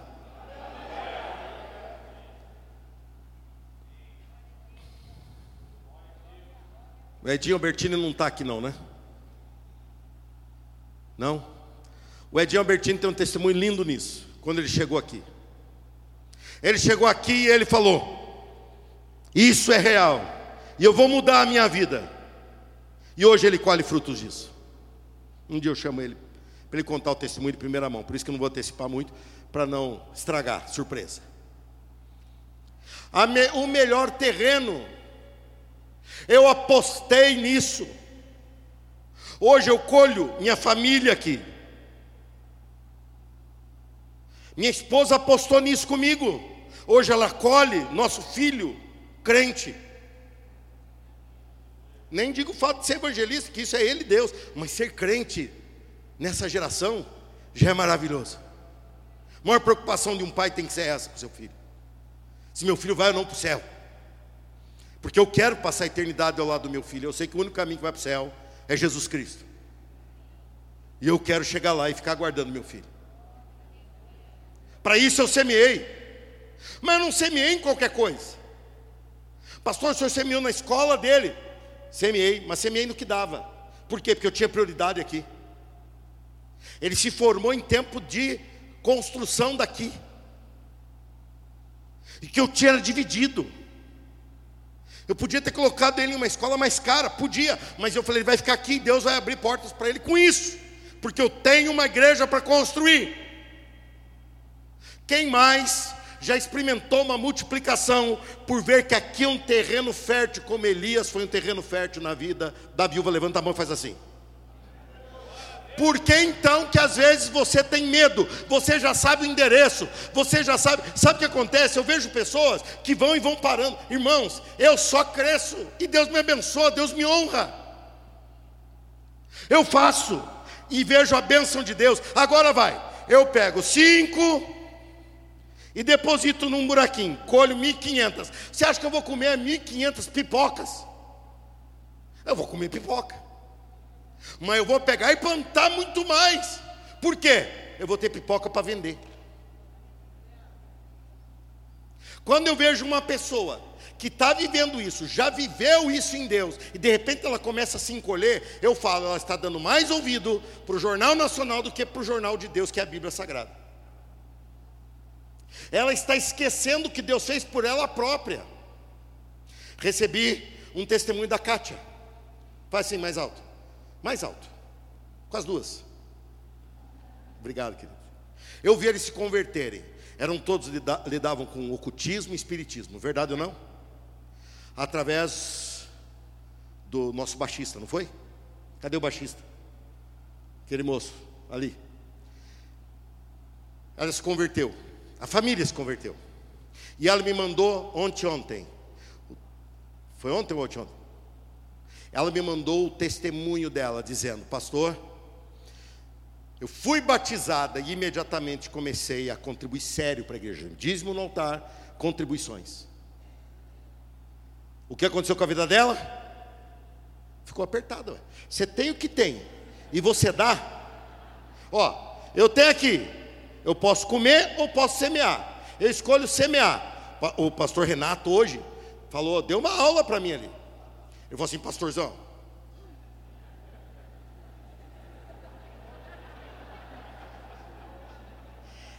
O Edinho Albertini não está aqui não, né? Não? O Edinho Albertini tem um testemunho lindo nisso, quando ele chegou aqui. Ele chegou aqui e ele falou: Isso é real, e eu vou mudar a minha vida. E hoje ele colhe frutos disso. Um dia eu chamo ele para ele contar o testemunho de primeira mão, por isso que eu não vou antecipar muito, para não estragar, surpresa. Me, o melhor terreno eu apostei nisso. Hoje eu colho minha família aqui. Minha esposa apostou nisso comigo. Hoje ela colhe nosso filho crente. Nem digo o fato de ser evangelista, que isso é ele Deus, mas ser crente nessa geração já é maravilhoso. A maior preocupação de um pai tem que ser essa com seu filho. Se meu filho vai ou não para o céu. Porque eu quero passar a eternidade ao lado do meu filho. Eu sei que o único caminho que vai para o céu é Jesus Cristo. E eu quero chegar lá e ficar aguardando meu filho. Para isso eu semeei. Mas eu não semeei em qualquer coisa. Pastor, o senhor semeou na escola dele. Semeei, mas semeei no que dava. Por quê? Porque eu tinha prioridade aqui. Ele se formou em tempo de construção daqui. E que eu tinha dividido. Eu podia ter colocado ele em uma escola mais cara, podia, mas eu falei, ele vai ficar aqui, e Deus vai abrir portas para ele com isso, porque eu tenho uma igreja para construir. Quem mais já experimentou uma multiplicação por ver que aqui é um terreno fértil, como Elias foi um terreno fértil na vida da viúva? Levanta a mão e faz assim. Por que então que às vezes você tem medo? Você já sabe o endereço, você já sabe. Sabe o que acontece? Eu vejo pessoas que vão e vão parando. Irmãos, eu só cresço e Deus me abençoa, Deus me honra. Eu faço e vejo a bênção de Deus. Agora vai, eu pego cinco e deposito num buraquinho, colho 1.500. Você acha que eu vou comer 1.500 pipocas? Eu vou comer pipoca mas eu vou pegar e plantar muito mais. Por quê? Eu vou ter pipoca para vender. Quando eu vejo uma pessoa que está vivendo isso, já viveu isso em Deus, e de repente ela começa a se encolher, eu falo, ela está dando mais ouvido para o Jornal Nacional do que para o Jornal de Deus, que é a Bíblia Sagrada. Ela está esquecendo o que Deus fez por ela própria. Recebi um testemunho da Kátia. Faz assim mais alto. Mais alto. Com as duas. Obrigado, querido. Eu vi eles se converterem. Eram todos lidavam com ocultismo e espiritismo, verdade ou não? Através do nosso baixista, não foi? Cadê o baixista? Aquele moço ali. Ela se converteu. A família se converteu. E ela me mandou ontem, ontem. Foi ontem ou ontem? ontem? Ela me mandou o testemunho dela, dizendo: Pastor, eu fui batizada e imediatamente comecei a contribuir sério para a igreja. Dízimo no altar, contribuições. O que aconteceu com a vida dela? Ficou apertada. Você tem o que tem e você dá. Ó, eu tenho aqui, eu posso comer ou posso semear. Eu escolho semear. O pastor Renato hoje falou, deu uma aula para mim ali. Ele falou assim, pastorzão.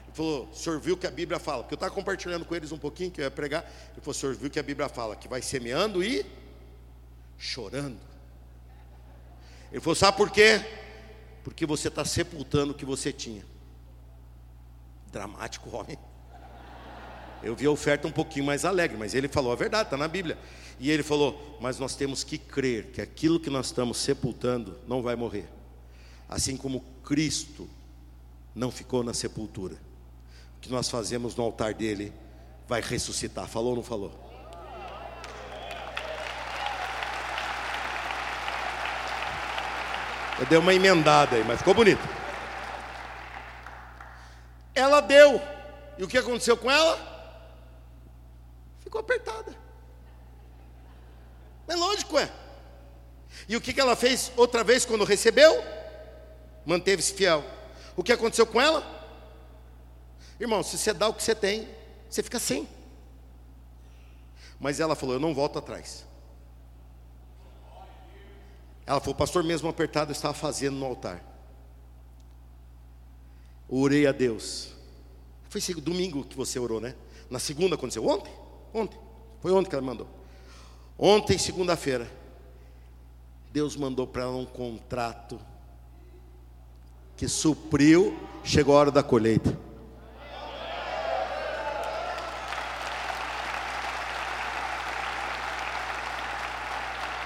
Ele falou, o senhor viu que a Bíblia fala, porque eu estava compartilhando com eles um pouquinho, que eu ia pregar. Ele falou, o senhor viu que a Bíblia fala que vai semeando e chorando. Ele falou, sabe por quê? Porque você está sepultando o que você tinha. Dramático, homem. Eu vi a oferta um pouquinho mais alegre, mas ele falou a verdade, está na Bíblia. E ele falou: Mas nós temos que crer que aquilo que nós estamos sepultando não vai morrer. Assim como Cristo não ficou na sepultura. O que nós fazemos no altar dele vai ressuscitar. Falou ou não falou? Eu dei uma emendada aí, mas ficou bonito. Ela deu. E o que aconteceu com ela? Ficou apertada. É lógico, é. E o que, que ela fez outra vez quando recebeu? Manteve-se fiel. O que aconteceu com ela? Irmão, se você dá o que você tem, você fica sem. Mas ela falou: Eu não volto atrás. Ela falou: pastor, mesmo apertado, estava fazendo no altar. Orei a Deus. Foi domingo que você orou, né? Na segunda aconteceu. Ontem? Ontem. Foi ontem que ela mandou. Ontem, segunda-feira, Deus mandou para ela um contrato que supriu, chegou a hora da colheita.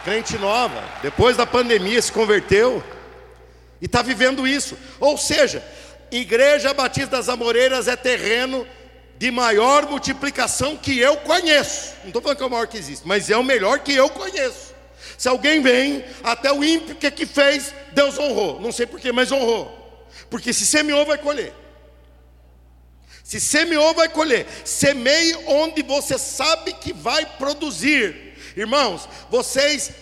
Crente nova, depois da pandemia se converteu e está vivendo isso. Ou seja, Igreja Batista das Amoreiras é terreno de maior multiplicação que eu conheço. Não estou falando que é o maior que existe, mas é o melhor que eu conheço. Se alguém vem, até o ímpio, que, que fez? Deus honrou. Não sei porquê, mas honrou. Porque se semeou, vai colher. Se semeou, vai colher. Semeie onde você sabe que vai produzir. Irmãos, vocês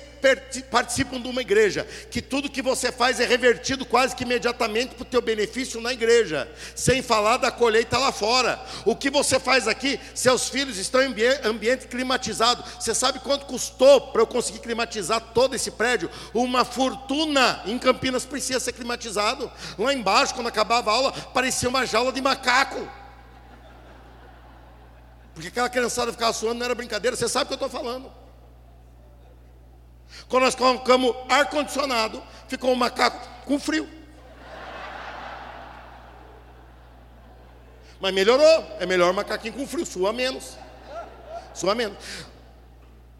participam de uma igreja, que tudo que você faz é revertido quase que imediatamente para o teu benefício na igreja, sem falar da colheita lá fora. O que você faz aqui, seus filhos estão em ambiente climatizado. Você sabe quanto custou para eu conseguir climatizar todo esse prédio? Uma fortuna. Em Campinas precisa ser climatizado. Lá embaixo, quando acabava a aula, parecia uma jaula de macaco. Porque aquela criançada ficava suando, não era brincadeira, você sabe o que eu estou falando. Quando nós colocamos ar-condicionado, ficou um macaco com frio. Mas melhorou. É melhor macaquinho com frio, sua menos. Sua menos.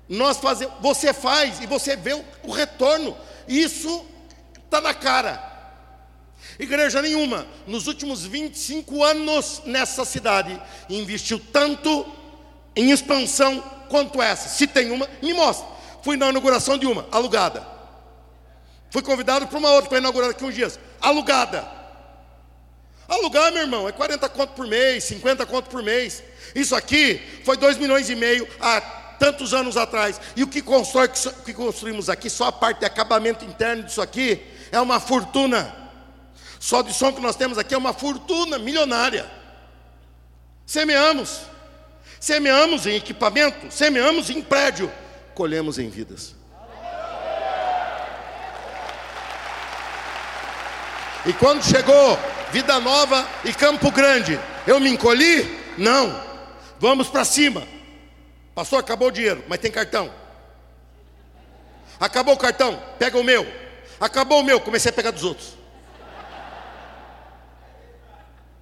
Nós fazemos, você faz e você vê o, retorno. Isso está na cara. Igreja nenhuma, nos últimos 25 anos nessa cidade, investiu tanto em expansão quanto essa. Se tem uma, me mostra. Fui na inauguração de uma, alugada. Fui convidado para uma outra para inaugurar aqui uns dias, alugada. Alugar, meu irmão, é 40 conto por mês, 50 conto por mês. Isso aqui foi 2 milhões e meio há tantos anos atrás. E o que, constrói, que construímos aqui, só a parte de acabamento interno disso aqui, é uma fortuna. Só de som que nós temos aqui é uma fortuna milionária. Semeamos. Semeamos em equipamento, semeamos em prédio, colhemos em vidas. E quando chegou Vida Nova e Campo Grande, eu me encolhi? Não. Vamos para cima. Pastor, acabou o dinheiro, mas tem cartão. Acabou o cartão, pega o meu. Acabou o meu, comecei a pegar dos outros.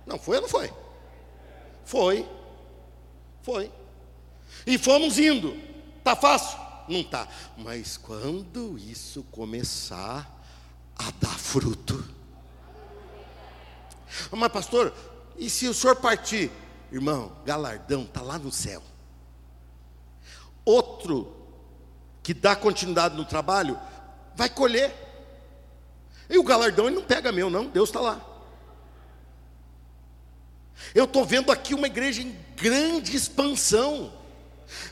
Não foi ou não foi? Foi. Foi. E fomos indo. Tá fácil? Não tá. Mas quando isso começar a dar fruto. Mas pastor, e se o senhor partir? Irmão, galardão está lá no céu. Outro que dá continuidade no trabalho, vai colher. E o galardão ele não pega meu, não, Deus está lá. Eu estou vendo aqui uma igreja em grande expansão.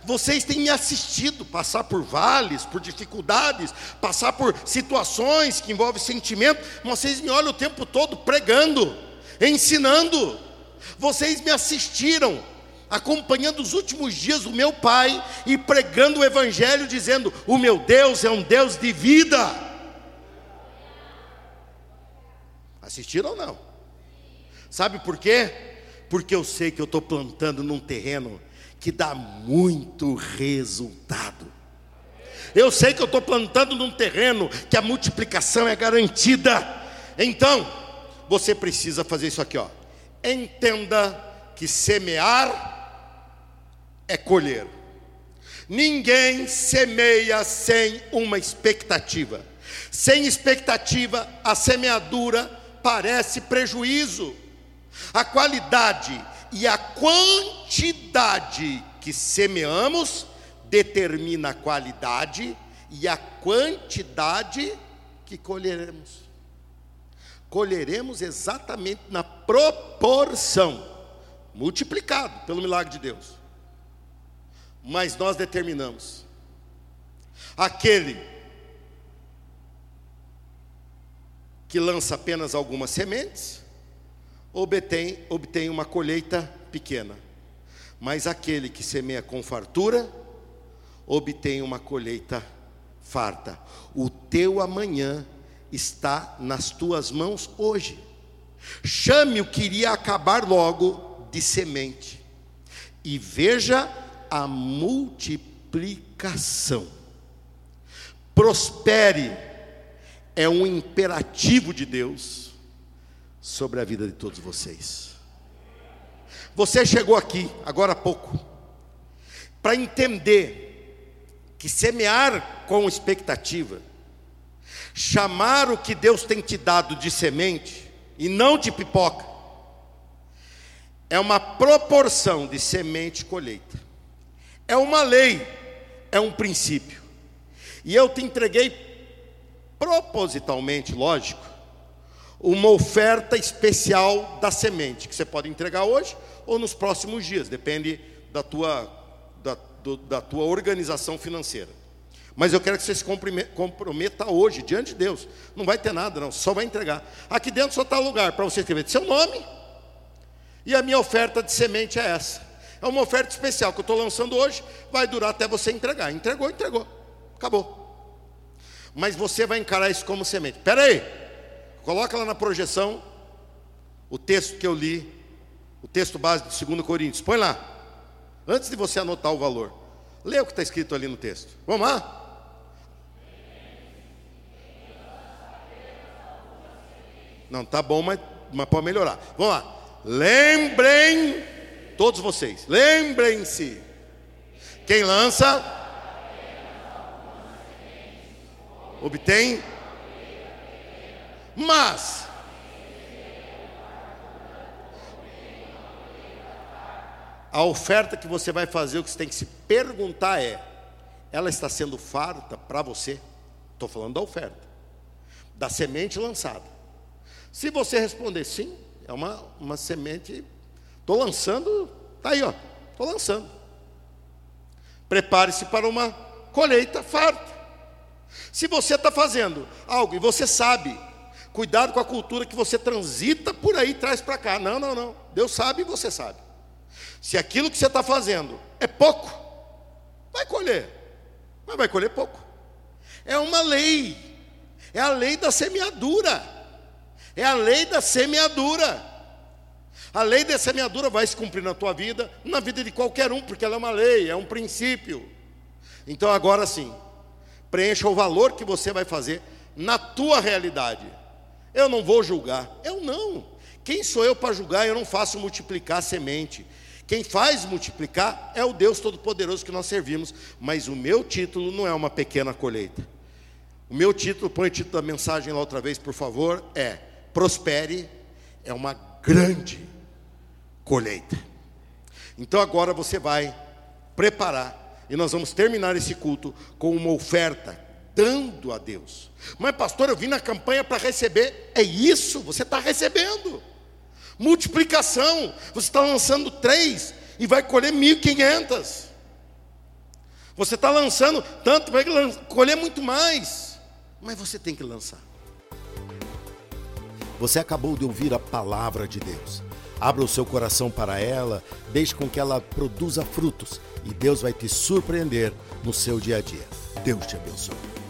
Vocês têm me assistido passar por vales, por dificuldades, passar por situações que envolvem sentimento. Vocês me olham o tempo todo pregando, ensinando. Vocês me assistiram, acompanhando os últimos dias do meu pai e pregando o Evangelho, dizendo: O meu Deus é um Deus de vida. Assistiram ou não? Sabe por quê? porque eu sei que eu estou plantando num terreno que dá muito resultado. Eu sei que eu estou plantando num terreno que a multiplicação é garantida. Então, você precisa fazer isso aqui, ó. Entenda que semear é colher. Ninguém semeia sem uma expectativa. Sem expectativa, a semeadura parece prejuízo. A qualidade e a quantidade que semeamos determina a qualidade e a quantidade que colheremos. Colheremos exatamente na proporção, multiplicado pelo milagre de Deus. Mas nós determinamos. Aquele que lança apenas algumas sementes, obtém, obtém uma colheita pequena. Mas aquele que semeia com fartura, obtém uma colheita farta. O teu amanhã está nas tuas mãos hoje. Chame o que iria acabar logo de semente. E veja a multiplicação. Prospere é um imperativo de Deus sobre a vida de todos vocês. Você chegou aqui, agora há pouco, para entender que semear com expectativa, chamar o que Deus tem te dado de semente e não de pipoca, é uma proporção de semente e colheita, é uma lei, é um princípio, e eu te entreguei propositalmente, lógico, uma oferta especial da semente, que você pode entregar hoje ou nos próximos dias, depende da tua, da, do, da tua organização financeira. Mas eu quero que você se comprometa hoje, diante de Deus. Não vai ter nada, não, só vai entregar. Aqui dentro só está lugar para você escrever seu nome. E a minha oferta de semente é essa. É uma oferta especial que eu estou lançando hoje, vai durar até você entregar. Entregou, entregou. Acabou. Mas você vai encarar isso como semente. Espera aí, Coloca lá na projeção o texto que eu li, o texto base de 2 Coríntios. Põe lá. Antes de você anotar o valor. Lê o que está escrito ali no texto. Vamos lá? Não, tá bom, mas, mas pode melhorar. Vamos lá. Lembrem, todos vocês, lembrem-se. Quem lança, obtém mas. A oferta que você vai fazer, o que você tem que se perguntar é: ela está sendo farta para você? Estou falando da oferta, da semente lançada. Se você responder sim, é uma, uma semente, estou lançando, está aí, estou lançando. Prepare-se para uma colheita farta. Se você está fazendo algo e você sabe cuidado com a cultura que você transita por aí, traz para cá. Não, não, não. Deus sabe e você sabe. Se aquilo que você está fazendo é pouco, vai colher, mas vai colher pouco. É uma lei, é a lei da semeadura, é a lei da semeadura. A lei da semeadura vai se cumprir na tua vida, na vida de qualquer um, porque ela é uma lei, é um princípio. Então agora sim, preencha o valor que você vai fazer na tua realidade. Eu não vou julgar, eu não. Quem sou eu para julgar? Eu não faço multiplicar semente. Quem faz multiplicar é o Deus Todo-Poderoso que nós servimos, mas o meu título não é uma pequena colheita. O meu título, põe o título da mensagem lá outra vez, por favor, é Prospere é uma grande colheita. Então agora você vai preparar e nós vamos terminar esse culto com uma oferta dando a Deus. Mas pastor, eu vim na campanha para receber. É isso, você está recebendo. Multiplicação. Você está lançando três e vai colher mil quinhentas. Você está lançando tanto, vai colher muito mais. Mas você tem que lançar. Você acabou de ouvir a palavra de Deus. Abra o seu coração para ela, deixe com que ela produza frutos e Deus vai te surpreender no seu dia a dia. Deus te abençoe.